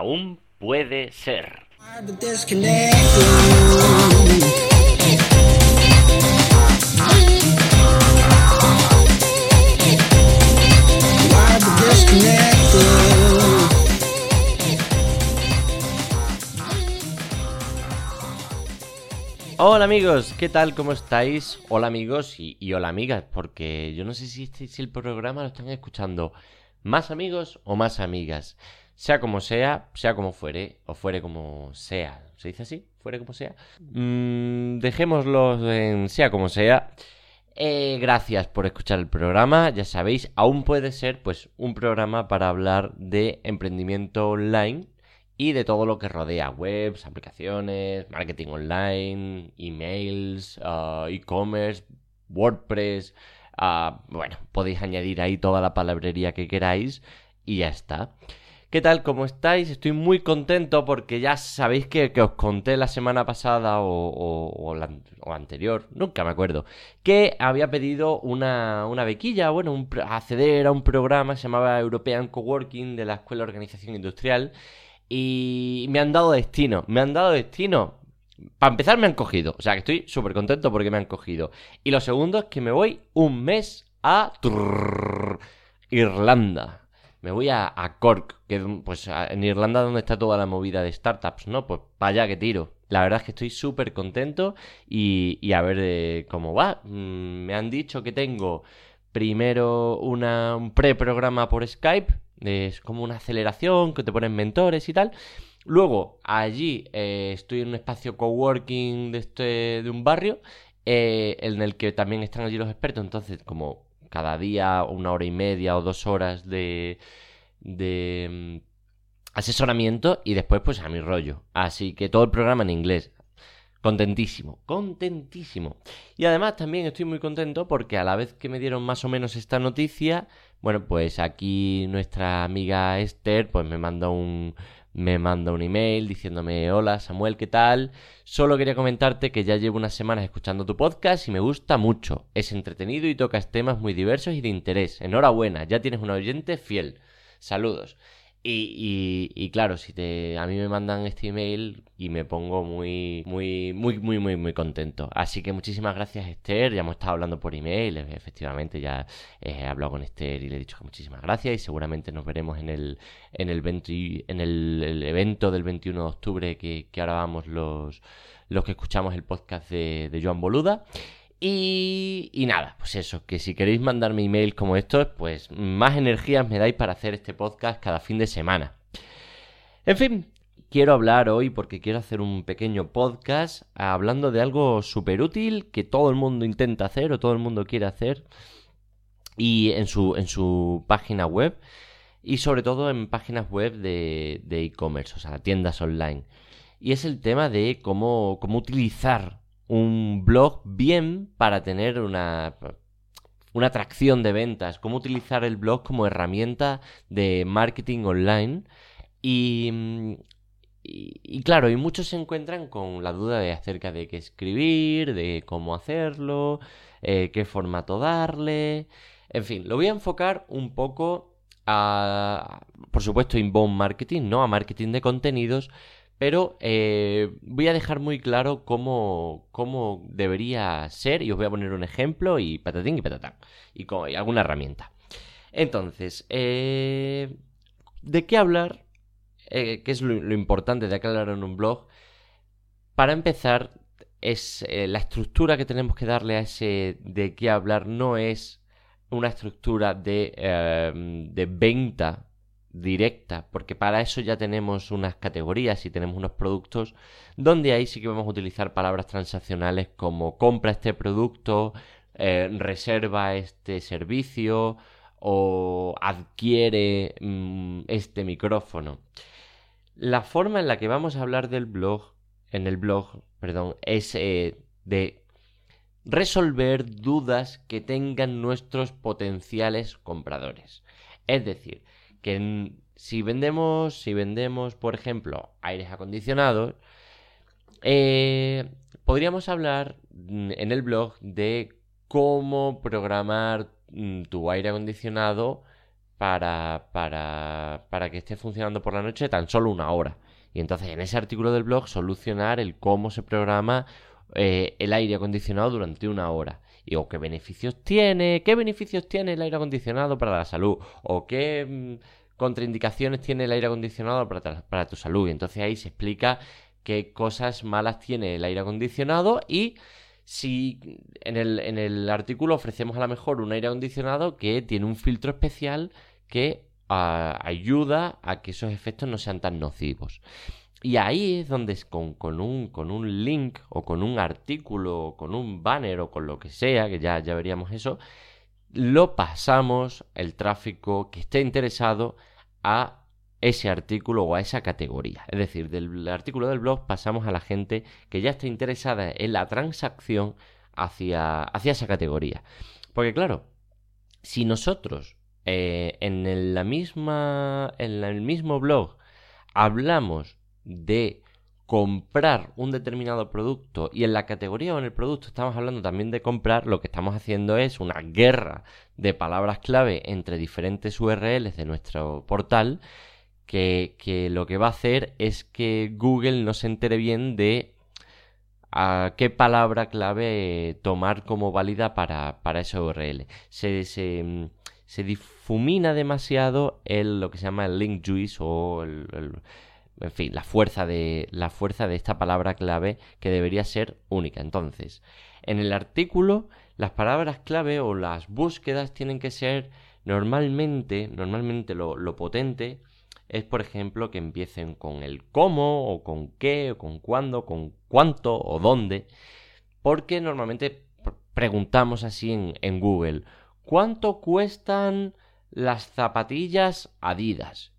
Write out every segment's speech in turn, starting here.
aún puede ser. Hola amigos, ¿qué tal? ¿Cómo estáis? Hola amigos y, hola amigas, porque yo no sé si, si el programa lo están escuchando más amigos o más amigas. Sea como sea, sea como fuere, o fuere como sea. ¿Se dice así? ¿Fuere como sea? Mm, dejémoslo en sea como sea. Eh, gracias por escuchar el programa. Ya sabéis, aún puede ser pues un programa para hablar de emprendimiento online y de todo lo que rodea webs, aplicaciones, marketing online, emails, ah, e-commerce, WordPress. Ah, bueno, podéis añadir ahí toda la palabrería que queráis y ya está. ¿Qué tal? ¿Cómo estáis? Estoy muy contento porque ya sabéis que, os conté la semana pasada o, anterior, nunca me acuerdo, que había pedido una, una bequilla, bueno, un, acceder a un programa que se llamaba European Coworking de la Escuela de Organización Industrial y me han dado destino, me han dado destino. Para empezar me han cogido, o sea que estoy súper contento porque me han cogido. Y lo segundo es que me voy un mes a Irlanda. Me voy a, Cork, que pues en Irlanda donde está toda la movida de startups, ¿no? Pues para allá que tiro. La verdad es que estoy súper contento y, a ver eh, cómo va. Mm, me han dicho que tengo primero una, un preprograma por Skype es como una aceleración que te ponen mentores y tal. Luego, allí eh, estoy en un espacio coworking de, este, de un barrio eh, en el que también están allí los expertos. Entonces, como cada día una hora y media o dos horas de, de mm, asesoramiento y después pues a mi rollo. Así que todo el programa en inglés. Contentísimo, contentísimo. Y además también estoy muy contento porque a la vez que me dieron más o menos esta noticia, bueno, pues aquí nuestra amiga Esther pues me manda un me manda un email diciéndome hola Samuel, ¿qué tal? Solo quería comentarte que ya llevo unas semanas escuchando tu podcast y me gusta mucho. Es entretenido y tocas temas muy diversos y de interés. Enhorabuena, ya tienes un oyente fiel. Saludos. Y, y, claro, si te, a mí me mandan este email y me pongo muy, muy, muy, muy, muy, muy contento. Así que muchísimas gracias, Esther. Ya hemos estado hablando por email, efectivamente, ya he hablado con Esther y le he dicho que muchísimas gracias. Y seguramente nos veremos en el, en el, en el, evento del 21 de octubre que, que ahora vamos los, los que escuchamos el podcast de, de Joan Boluda. Y, nada, pues eso, que si queréis mandarme email como estos, pues más energías me dais para hacer este podcast cada fin de semana. En fin, quiero hablar hoy porque quiero hacer un pequeño podcast hablando de algo súper útil que todo el mundo intenta hacer o todo el mundo quiere hacer y en su, en su página web y sobre todo en páginas web de e-commerce, o sea, tiendas online. Y es el tema de cómo, cómo utilizar un blog bien para tener una, una atracción de ventas, cómo utilizar el blog como herramienta de marketing online. Y, y, claro, y muchos se encuentran con la duda de acerca de qué escribir, de cómo hacerlo, eh, qué formato darle, en fin, lo voy a enfocar un poco a, por supuesto, inbound marketing, ¿no? A marketing de contenidos, pero eh, voy a dejar muy claro cómo, cómo, debería ser y os voy a poner un ejemplo y patatín y patatán. Y, alguna herramienta. Entonces, eh, ¿de qué hablar? Eh, ¿Qué es lo, importante de hablar en un blog? Para empezar, es la estructura que tenemos que darle a ese de qué hablar no es una estructura de venta directa, porque para eso ya tenemos unas categorías y tenemos unos productos donde ahí sí que vamos a utilizar palabras transaccionales como compra este producto, eh, reserva este servicio o adquiere mm, este micrófono. La forma en la que vamos a hablar del blog, en el blog, perdón, es eh, de resolver dudas que tengan nuestros potenciales compradores. Es decir, que si vendemos, si vendemos, por ejemplo, aires acondicionados, eh, podríamos hablar en el blog de cómo programar tu aire acondicionado para, para, para que esté funcionando por la noche tan solo una hora. Y entonces en ese artículo del blog solucionar el cómo se programa eh, el aire acondicionado durante una hora. Y o qué beneficios tiene, qué beneficios tiene el aire acondicionado para la salud, o qué mm, contraindicaciones tiene el aire acondicionado para, para tu salud. Y entonces ahí se explica qué cosas malas tiene el aire acondicionado y si en el, en el artículo ofrecemos a lo mejor un aire acondicionado que tiene un filtro especial que ah, ayuda a que esos efectos no sean tan nocivos. Y ahí es donde con, con, un, con un link o con un artículo o con un banner o con lo que sea, que ya, ya veríamos eso, lo pasamos el tráfico que esté interesado a ese artículo o a esa categoría. Es decir, del artículo del blog pasamos a la gente que ya está interesada en la transacción hacia, hacia esa categoría. Porque claro, si nosotros eh, en, la misma, en el mismo blog hablamos de comprar un determinado producto y en la categoría o en el producto estamos hablando también de comprar, lo que estamos haciendo es una guerra de palabras clave entre diferentes URLs de nuestro portal que, lo que va a hacer es que Google no se entere bien de a qué palabra clave tomar como válida para, para esa URL. Se, se, se, difumina demasiado el, lo que se llama el link juice o el, en fin, la fuerza, de, la fuerza de esta palabra clave que debería ser única. Entonces, en el artículo, las palabras clave o las búsquedas tienen que ser normalmente, normalmente lo, lo potente es, por ejemplo, que empiecen con el cómo, o con qué, o con cuándo, con cuánto, o dónde, porque normalmente preguntamos así en, en Google, ¿cuánto cuestan las zapatillas Adidas?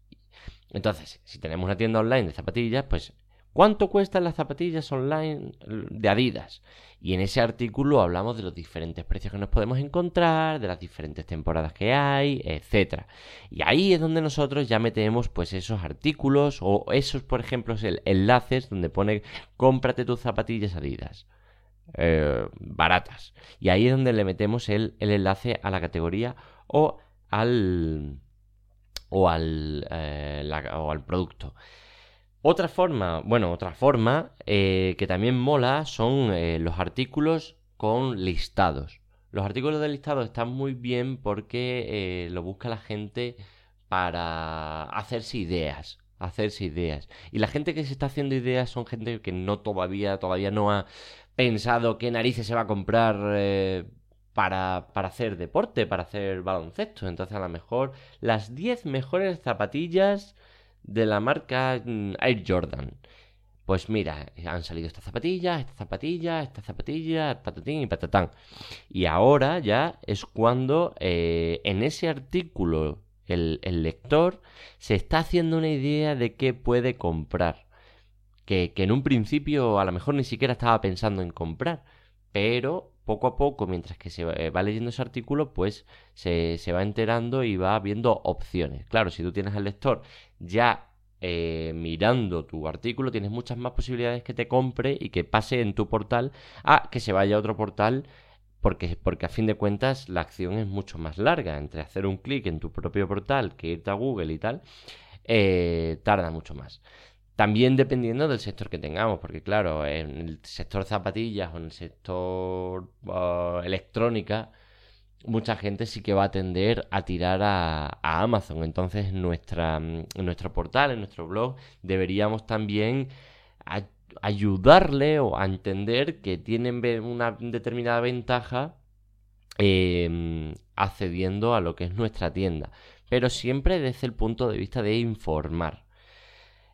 Entonces, si tenemos una tienda online de zapatillas, pues ¿Cuánto cuestan las zapatillas online de Adidas? Y en ese artículo hablamos de los diferentes precios que nos podemos encontrar, de las diferentes temporadas que hay, etc. Y ahí es donde nosotros ya metemos pues esos artículos o esos, por ejemplo, enlaces donde pone cómprate tus zapatillas Adidas. Eh, baratas. Y ahí es donde le metemos el, enlace a la categoría o al o al, eh, o al producto. Otra forma, bueno, otra forma eh, que también mola son eh, los artículos con listados. Los artículos de listados están muy bien porque lo busca la gente para hacerse ideas, hacerse ideas. Y la gente que se está haciendo ideas son gente que no todavía, todavía no ha pensado qué narices se va a comprar para, para hacer deporte, para hacer baloncesto. Entonces a lo mejor las 10 mejores zapatillas de la marca mm, Air Jordan. Pues mira, han salido estas zapatillas, estas zapatillas, estas zapatillas, patatín y patatán. Y ahora ya es cuando eh, en ese artículo el, el, lector se está haciendo una idea de qué puede comprar. Que, que en un principio a lo mejor ni siquiera estaba pensando en comprar. Pero poco a poco, mientras que se va leyendo ese artículo, pues se, se va enterando y va viendo opciones. Claro, si tú tienes al lector ya eh, mirando tu artículo, tienes muchas más posibilidades que te compre y que pase en tu portal a que se vaya a otro portal. Porque, porque a fin de cuentas la acción es mucho más larga. Entre hacer un clic en tu propio portal que irte a Google y tal, eh, tarda mucho más. También dependiendo del sector que tengamos, porque claro, en el sector zapatillas o en el sector uh, electrónica, mucha gente sí que va a tender a tirar a, Amazon. Entonces, nuestra, en nuestro portal, en nuestro blog, deberíamos también ayudarle o a entender que tienen una determinada ventaja em, accediendo a lo que es nuestra tienda. Pero siempre desde el punto de vista de informar.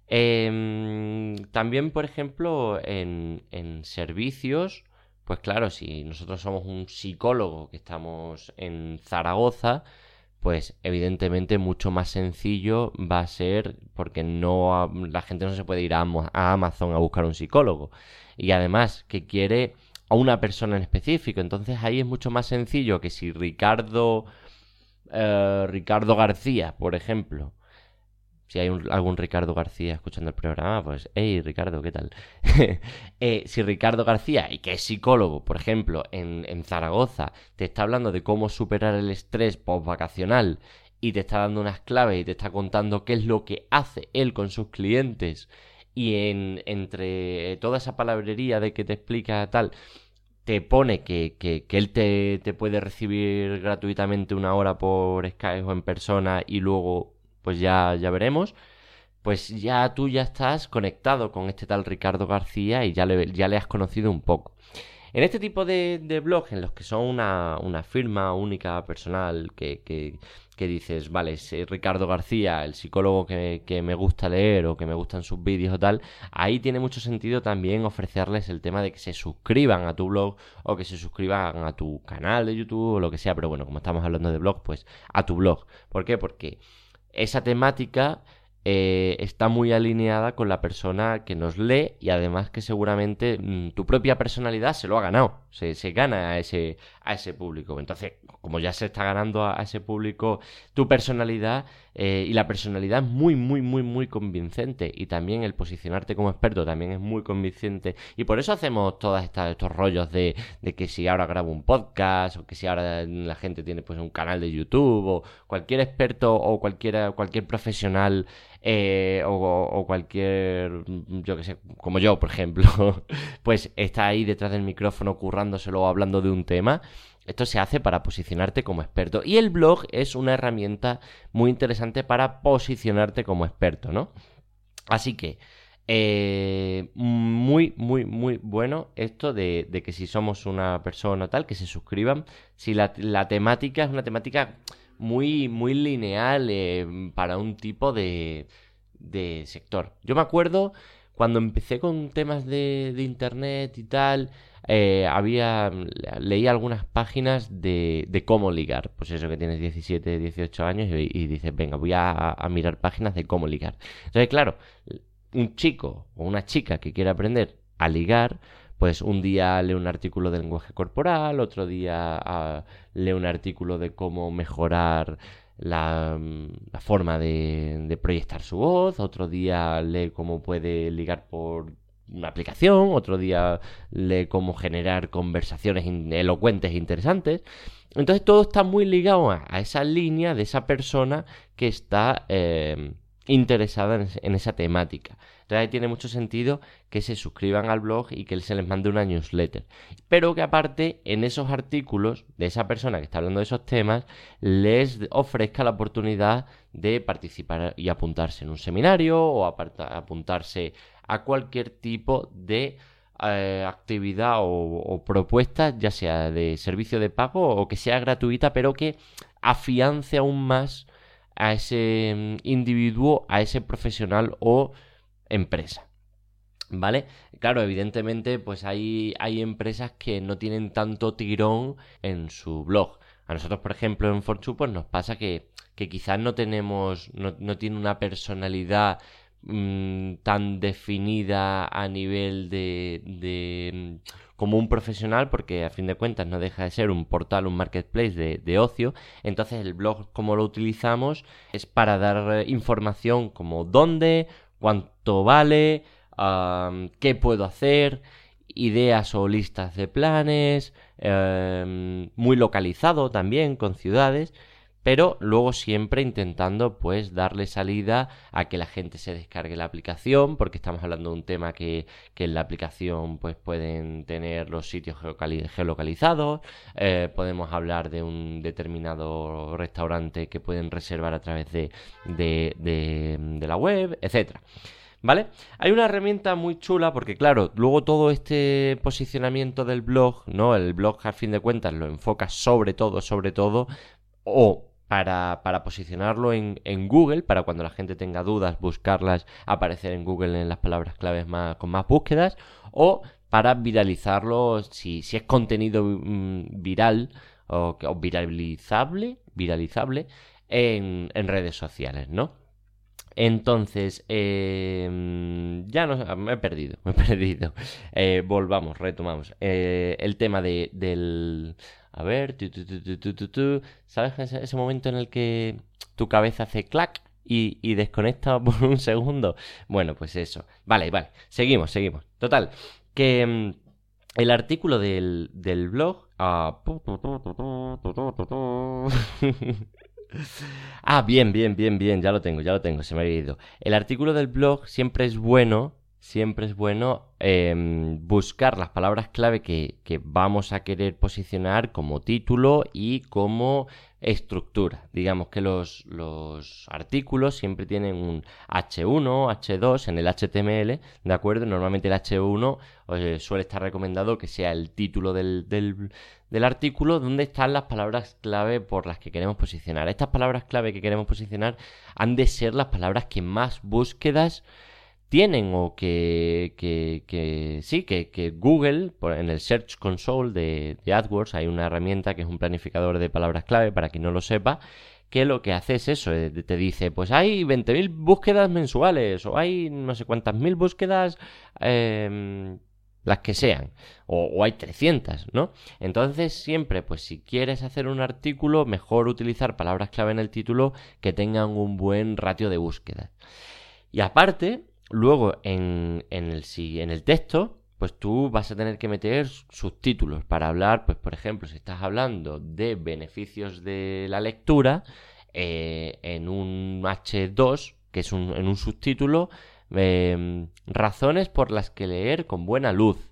Em, también, por ejemplo, en, en servicios pues claro, si nosotros somos un psicólogo que estamos en Zaragoza, pues evidentemente mucho más sencillo va a ser porque no la gente no se puede ir a, Amazon a buscar un psicólogo. Y además que quiere a una persona en específico. Entonces ahí es mucho más sencillo que si Ricardo eh, Ricardo García por ejemplo si hay algún Ricardo García escuchando el programa, pues, hey Ricardo, ¿qué tal? Eh, si Ricardo García, y que es psicólogo, por ejemplo, en, Zaragoza, te está hablando de cómo superar el estrés post-vacacional y te está dando unas claves y te está contando qué es lo que hace él con sus clientes y en, entre toda esa palabrería de que te explica tal, te pone que, que, él te, te, puede recibir gratuitamente una hora por Skype o en persona y luego pues ya, ya veremos, pues ya tú ya estás conectado con este tal Ricardo García y ya le, ya le has conocido un poco. En este tipo de, de blogs en los que son una, una firma única personal que, que, que dices, vale, es Ricardo García, el psicólogo que, que, me gusta leer o que me gustan sus vídeos o tal, ahí tiene mucho sentido también ofrecerles el tema de que se suscriban a tu blog o que se suscriban a tu canal de YouTube o lo que sea, pero bueno, como estamos hablando de blog, pues a tu blog. ¿Por qué? Porque esa temática eh, está muy alineada con la persona que nos lee y además que seguramente mm, tu propia personalidad se lo ha ganado, se, se, gana a ese, a ese público. Entonces, como ya se está ganando a, ese público tu personalidad eh, y la personalidad es muy, muy, muy, muy convincente y también el posicionarte como experto también es muy convincente y por eso hacemos todos estos rollos de, de que si ahora grabo un podcast o que si ahora la gente tiene pues un canal de YouTube o cualquier experto o cualquiera, cualquier profesional eh, o, cualquier, yo que sé, como yo, por ejemplo, pues está ahí detrás del micrófono currándoselo o hablando de un tema. Esto se hace para posicionarte como experto. Y el blog es una herramienta muy interesante para posicionarte como experto, ¿no? Así que, eh, muy, muy, muy bueno esto de, que si somos una persona tal, que se suscriban. Si la, temática es una temática muy, muy lineal eh, para un tipo de sector. Yo me acuerdo cuando empecé con temas de, internet y tal, eh, había leí algunas páginas de, de, cómo ligar. Pues eso que tienes 17, 18 años y, dices, venga, voy a, mirar páginas de cómo ligar. Entonces, claro, un chico o una chica que quiere aprender a ligar, pues un día lee un artículo de lenguaje corporal, otro día uh, lee un artículo de cómo mejorar la, la forma de, de, proyectar su voz, otro día lee cómo puede ligar por una aplicación, otro día lee cómo generar conversaciones elocuentes e interesantes. Entonces todo está muy ligado a, esa línea de esa persona que está eh, interesada en esa temática. Entonces tiene mucho sentido que se suscriban al blog y que se les mande una newsletter. Pero que aparte en esos artículos de esa persona que está hablando de esos temas les ofrezca la oportunidad de participar y apuntarse en un seminario o apuntarse a cualquier tipo de eh, actividad o, o, propuesta, ya sea de servicio de pago o que sea gratuita, pero que afiance aún más a ese mm, individuo, a ese profesional o empresa. ¿Vale? Claro, evidentemente, pues hay, hay empresas que no tienen tanto tirón en su blog. A nosotros, por ejemplo, en Fortune, pues nos pasa que, que quizás no tenemos, no, no tiene una personalidad mmm, tan definida a nivel de, de mm, como un profesional porque a fin de cuentas no deja de ser un portal, un marketplace de, de ocio. Entonces el blog como lo utilizamos es para dar información como dónde, cuánto vale, qué puedo hacer, ideas o listas de planes, um, muy localizado también con ciudades, pero luego siempre intentando pues darle salida a que la gente se descargue la aplicación, porque estamos hablando de un tema que, en la aplicación pues pueden tener los sitios geolocalizados, eh, podemos hablar de un determinado restaurante que pueden reservar a través de, de la web, etcétera. ¿Vale? Hay una herramienta muy chula porque, claro, luego todo este posicionamiento del blog, ¿no? El blog, a fin de cuentas, lo enfoca sobre todo, sobre todo, o para, para posicionarlo en, en, Google, para cuando la gente tenga dudas, buscarlas, aparecer en Google en las palabras claves más, con más búsquedas, o para viralizarlo si, si es contenido mm, viral o, o, viralizable, viralizable en, en redes sociales, ¿no? Entonces, eh, ya no me he perdido, me he perdido. Eh, volvamos, retomamos. Eh, el tema de, del, a ver, ¿sabes ese, momento en el que tu cabeza hace clac y, y, desconecta por un segundo? Bueno, pues eso. Vale, vale, seguimos, seguimos. Total, que um, el artículo del, del blog... Uh, Ah, bien, bien, bien, bien, ya lo tengo, ya lo tengo, se me había ido. El artículo del blog siempre es bueno, siempre es bueno em, buscar las palabras clave que, vamos a querer posicionar como título y como estructura. Digamos que los, artículos siempre tienen un H1, H2 en el HTML, ¿de acuerdo? Normalmente el H1 eh, suele estar recomendado que sea el título del, del, artículo donde están las palabras clave por las que queremos posicionar. Estas palabras clave que queremos posicionar han de ser las palabras que más búsquedas tienen o que, que, sí, que, que, Google, en el Search Console de, AdWords, hay una herramienta que es un planificador de palabras clave, para quien no lo sepa, que lo que hace es eso, eh, te dice, pues hay 20.000 búsquedas mensuales o hay no sé cuántas mil búsquedas, em, las que sean, o, o, hay 300, ¿no? Entonces siempre, pues si quieres hacer un artículo, mejor utilizar palabras clave en el título que tengan un buen ratio de búsquedas. Y aparte, Luego, en, el, en el texto, pues tú vas a tener que meter subtítulos para hablar, pues por ejemplo, si estás hablando de beneficios de la lectura, eh, en un H2, que es un, en un subtítulo, em, razones por las que leer con buena luz.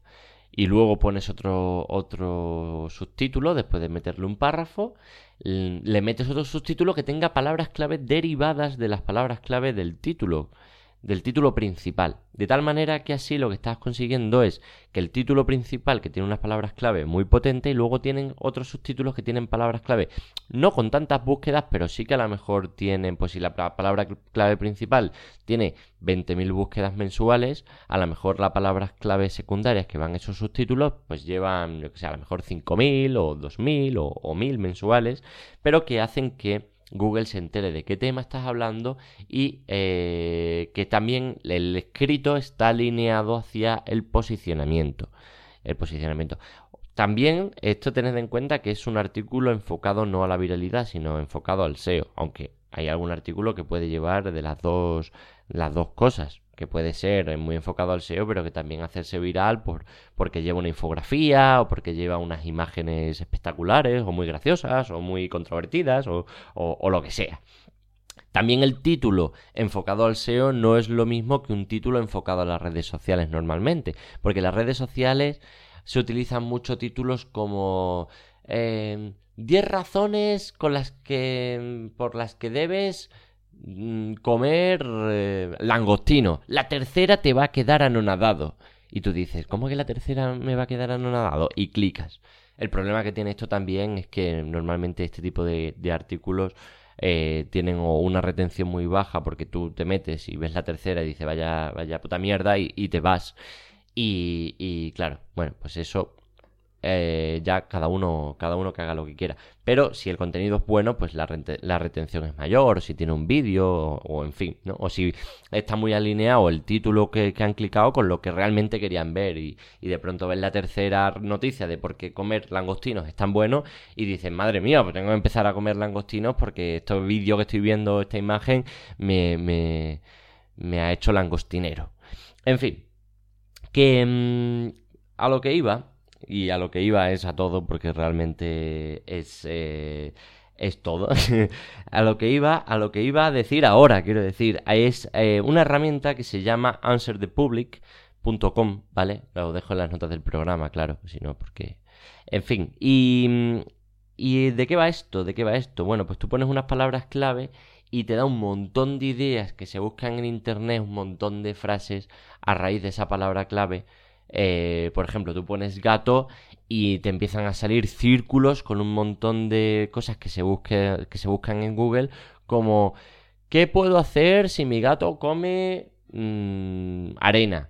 Y luego pones otro, otro subtítulo, después de meterle un párrafo, le metes otro subtítulo que tenga palabras clave derivadas de las palabras clave del título del título principal. De tal manera que así lo que estás consiguiendo es que el título principal, que tiene unas palabras clave muy potentes, y luego tienen otros subtítulos que tienen palabras clave, no con tantas búsquedas, pero sí que a lo mejor tienen, pues si la palabra clave principal tiene 20.000 búsquedas mensuales, a lo mejor las palabras clave secundarias que van esos subtítulos, pues llevan, yo que sé, a lo mejor 5.000 o 2.000 o, o 1.000 mensuales, pero que hacen que Google se entere de qué tema estás hablando y eh, que también el escrito está alineado hacia el posicionamiento. El posicionamiento. También esto tened en cuenta que es un artículo enfocado no a la viralidad, sino enfocado al SEO, aunque hay algún artículo que puede llevar de las dos, las dos cosas que puede ser muy enfocado al SEO, pero que también hacerse viral por, porque lleva una infografía o porque lleva unas imágenes espectaculares o muy graciosas o muy controvertidas o, o, lo que sea. También el título enfocado al SEO no es lo mismo que un título enfocado a las redes sociales normalmente, porque las redes sociales se utilizan mucho títulos como 10 eh, razones con las que por las que debes Mm, comer eh, langostino. La tercera te va a quedar anonadado. Y tú dices, ¿cómo que la tercera me va a quedar anonadado? Y clicas. El problema que tiene esto también es que normalmente este tipo de, artículos eh, tienen una retención muy baja porque tú te metes y ves la tercera y dices, vaya, vaya puta mierda y, te vas. Y claro, bueno, pues eso eh, ya cada uno, cada uno que haga lo que quiera. Pero si el contenido es bueno, pues la, retención es mayor, si tiene un vídeo, o, en fin, ¿no? O si está muy alineado el título que, han clicado con lo que realmente querían ver. Y, de pronto ven la tercera noticia de por qué comer langostinos es tan bueno y dicen, madre mía, pues tengo que empezar a comer langostinos porque este vídeo que estoy viendo, esta imagen, me, me, me ha hecho langostinero. En fin, que mm, a lo que iba y a lo que iba es a todo porque realmente es eh, es todo. A lo que iba a lo que iba a decir ahora quiero decir es eh, una herramienta que se llama answerthepublic.com vale lo dejo en las notas del programa claro si no porque en fin y y de qué va esto de qué va esto bueno pues tú pones unas palabras clave y te da un montón de ideas que se buscan en internet un montón de frases a raíz de esa palabra clave eh, por ejemplo, tú pones gato y te empiezan a salir círculos con un montón de cosas que se, que se buscan en Google, como ¿qué puedo hacer si mi gato come mm, arena?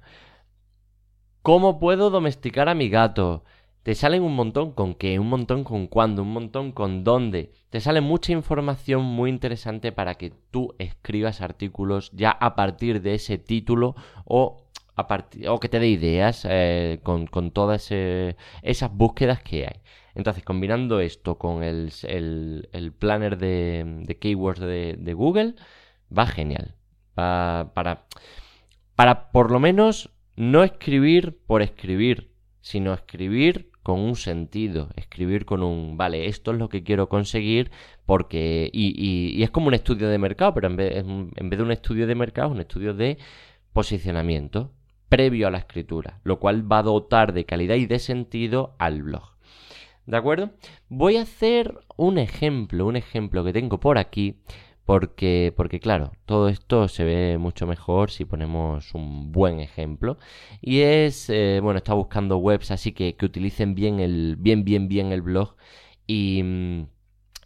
¿Cómo puedo domesticar a mi gato? Te salen un montón con qué, un montón con cuándo, un montón con dónde. Te sale mucha información muy interesante para que tú escribas artículos ya a partir de ese título o o que te dé ideas eh, con, todas esas búsquedas que hay. Entonces, combinando esto con el, planner de, keywords de, Google, va genial. Va para, para por lo menos no escribir por escribir, sino escribir con un sentido, escribir con un, vale, esto es lo que quiero conseguir porque, y, es como un estudio de mercado, pero en vez, en vez de un estudio de mercado, es un estudio de posicionamiento previo a la escritura, lo cual va a dotar de calidad y de sentido al blog. ¿De acuerdo? Voy a hacer un ejemplo, un ejemplo que tengo por aquí, porque, porque claro, todo esto se ve mucho mejor si ponemos un buen ejemplo. Y es, eh, bueno, está buscando webs así que, que utilicen bien, el, bien, bien, bien el blog. Y,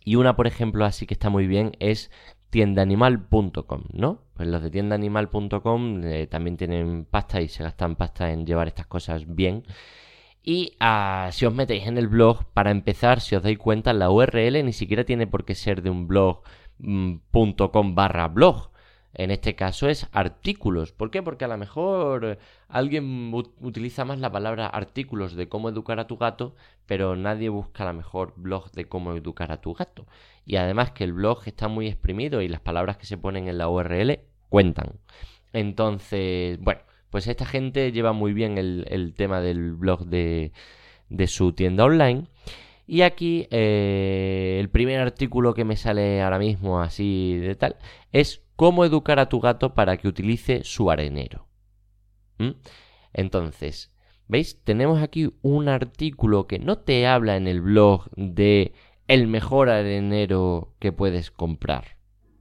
y una, por ejemplo, así que está muy bien es tiendaanimal.com, ¿no? Pues los de tiendaanimal.com eh, también tienen pasta y se gastan pasta en llevar estas cosas bien. Y ah, si os metéis en el blog, para empezar, si os dais cuenta, la URL ni siquiera tiene por qué ser de un blog .com barra blog. En este caso es artículos. ¿Por qué? Porque a lo mejor alguien utiliza más la palabra artículos de cómo educar a tu gato, pero nadie busca la mejor blog de cómo educar a tu gato. Y además que el blog está muy exprimido y las palabras que se ponen en la URL cuentan. Entonces, bueno, pues esta gente lleva muy bien el, tema del blog de, su tienda online. Y aquí eh, el primer artículo que me sale ahora mismo así de tal es cómo educar a tu gato para que utilice su arenero. ¿Mm? Entonces, ¿veis? Tenemos aquí un artículo que no te habla en el blog de el mejor arenero que puedes comprar.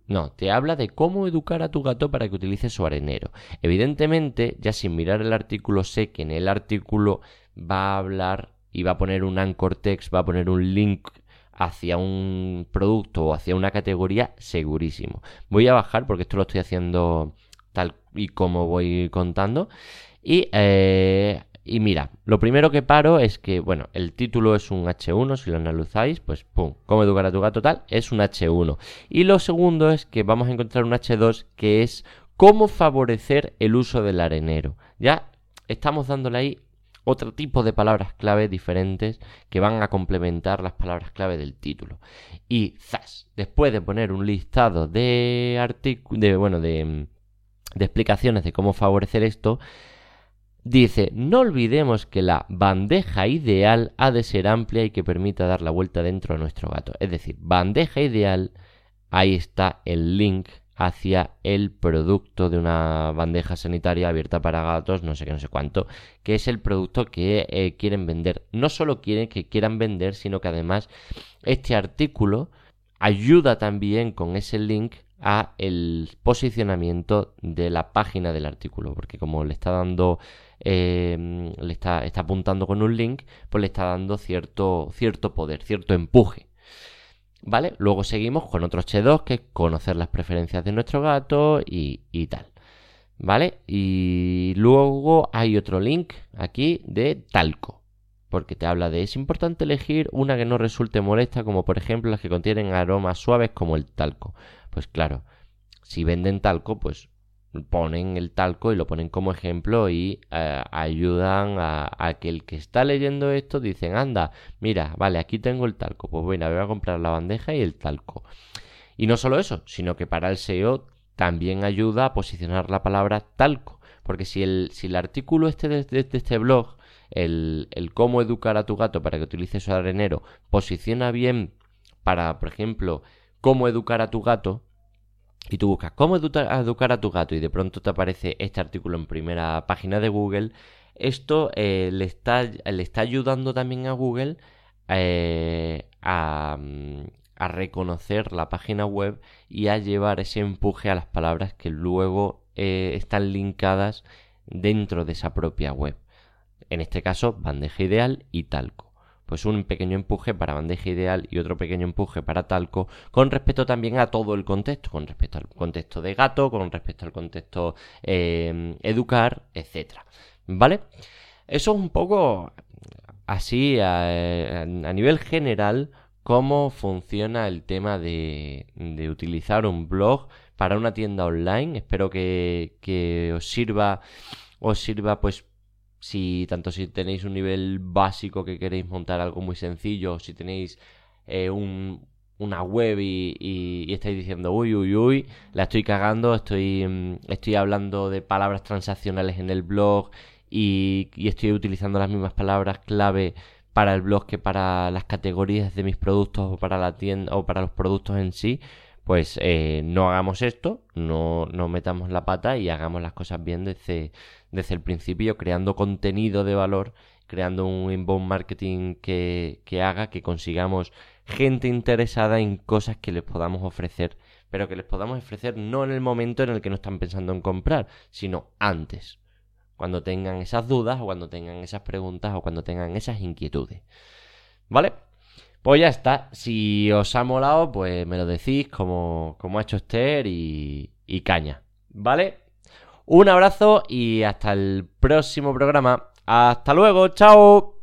No, te habla de cómo educar a tu gato para que utilice su arenero. Evidentemente, ya sin mirar el artículo, sé que en el artículo va a hablar y va a poner un anchor text, va a poner un link hacia un producto o hacia una categoría segurísimo. Voy a bajar porque esto lo estoy haciendo tal y como voy contando. Y, eh, y mira, lo primero que paro es que, bueno, el título es un H1, si lo analizáis, pues pum, cómo educar a tu gato tal, es un H1. Y lo segundo es que vamos a encontrar un H2 que es cómo favorecer el uso del arenero. Ya estamos dándole ahí otro tipo de palabras clave diferentes que van a complementar las palabras clave del título. Y zas, después de poner un listado de artículos, de, bueno, de, de explicaciones de cómo favorecer esto, Dice, no olvidemos que la bandeja ideal ha de ser amplia y que permita dar la vuelta dentro de nuestro gato. Es decir, bandeja ideal, ahí está el link hacia el producto de una bandeja sanitaria abierta para gatos, no sé qué, no sé cuánto, que es el producto que eh, quieren vender. No solo quieren que quieran vender, sino que además este artículo ayuda también con ese link a el posicionamiento de la página del artículo, porque como le está dando eh, le está, está apuntando con un link, pues le está dando cierto, cierto poder, cierto empuje. ¿Vale? Luego seguimos con otro H2 que es conocer las preferencias de nuestro gato y, y tal. ¿Vale? Y luego hay otro link aquí de talco. Porque te habla de es importante elegir una que no resulte molesta, como por ejemplo las que contienen aromas suaves como el talco. Pues claro, si venden talco, pues ponen el talco y lo ponen como ejemplo y eh, ayudan a, que el que está leyendo esto dicen, anda, mira, vale, aquí tengo el talco, pues bueno, voy a comprar la bandeja y el talco. Y no solo eso, sino que para el SEO también ayuda a posicionar la palabra talco, porque si el, si el artículo este de, este blog, el, el cómo educar a tu gato para que utilice su arenero, posiciona bien para, por ejemplo, cómo educar a tu gato, y tú buscas cómo educar a tu gato y de pronto te aparece este artículo en primera página de Google, esto eh, le, está, ayudando también a Google eh, mm, a, reconocer la página web y a llevar ese empuje a las palabras que luego eh, están linkadas dentro de esa propia web. En este caso, bandeja ideal y talco pues un pequeño empuje para bandeja ideal y otro pequeño empuje para talco, con respecto también a todo el contexto, con respecto al contexto de gato, con respecto al contexto eh, educar, etcétera. ¿Vale? Eso es un poco así a, nivel general cómo funciona el tema de, de, utilizar un blog para una tienda online. Espero que, que os sirva os sirva pues si tanto si tenéis un nivel básico que queréis montar algo muy sencillo, si tenéis eh, una web y, estáis diciendo, uy, uy, uy, la estoy cagando, estoy, mm, estoy hablando de palabras transaccionales en el blog y, estoy utilizando las mismas palabras clave para el blog que para las categorías de mis productos o para la tienda o para los productos en sí, pues eh, no hagamos esto, no, no, metamos la pata y hagamos las cosas bien desde, desde el principio, creando contenido de valor, creando un inbound marketing que, que haga que consigamos gente interesada en cosas que les podamos ofrecer, pero que les podamos ofrecer no en el momento en el que no están pensando en comprar, sino antes cuando tengan esas dudas o cuando tengan esas preguntas o cuando tengan esas inquietudes. ¿Vale? Pues ya está. Si os ha molado, pues me lo decís como, como ha hecho Esther y, y caña. ¿Vale? Un abrazo y hasta el próximo programa. Hasta luego, chao.